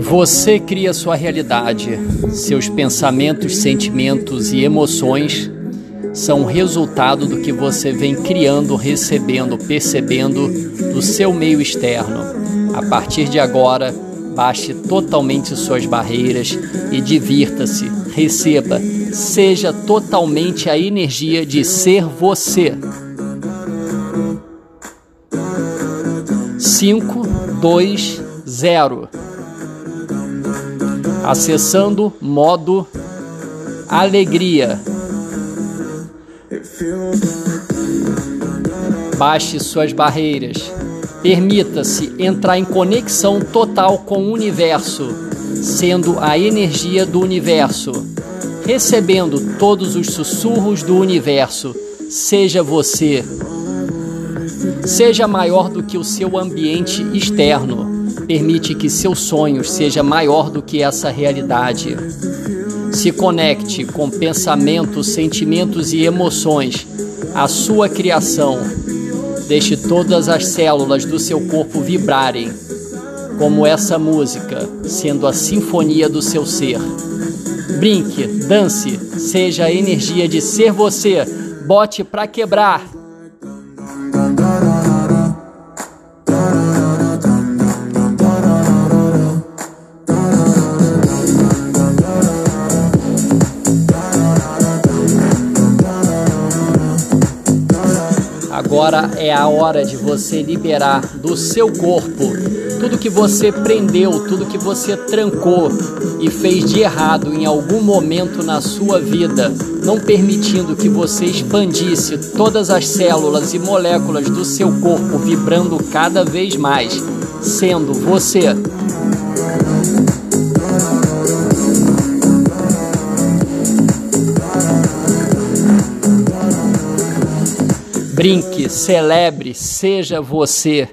Você cria sua realidade. Seus pensamentos, sentimentos e emoções são resultado do que você vem criando, recebendo, percebendo do seu meio externo. A partir de agora, baixe totalmente suas barreiras e divirta-se, receba, seja totalmente a energia de ser você. 5, 2, 0 acessando modo alegria. Baixe suas barreiras. Permita-se entrar em conexão total com o universo, sendo a energia do universo, recebendo todos os sussurros do universo. Seja você. Seja maior do que o seu ambiente externo Permite que seus sonhos seja maior do que essa realidade. Se conecte com pensamentos, sentimentos e emoções, a sua criação. Deixe todas as células do seu corpo vibrarem, como essa música, sendo a sinfonia do seu ser. Brinque, dance, seja a energia de ser você. Bote para quebrar. Agora é a hora de você liberar do seu corpo tudo que você prendeu, tudo que você trancou e fez de errado em algum momento na sua vida, não permitindo que você expandisse todas as células e moléculas do seu corpo vibrando cada vez mais, sendo você. Brinque, celebre, seja você.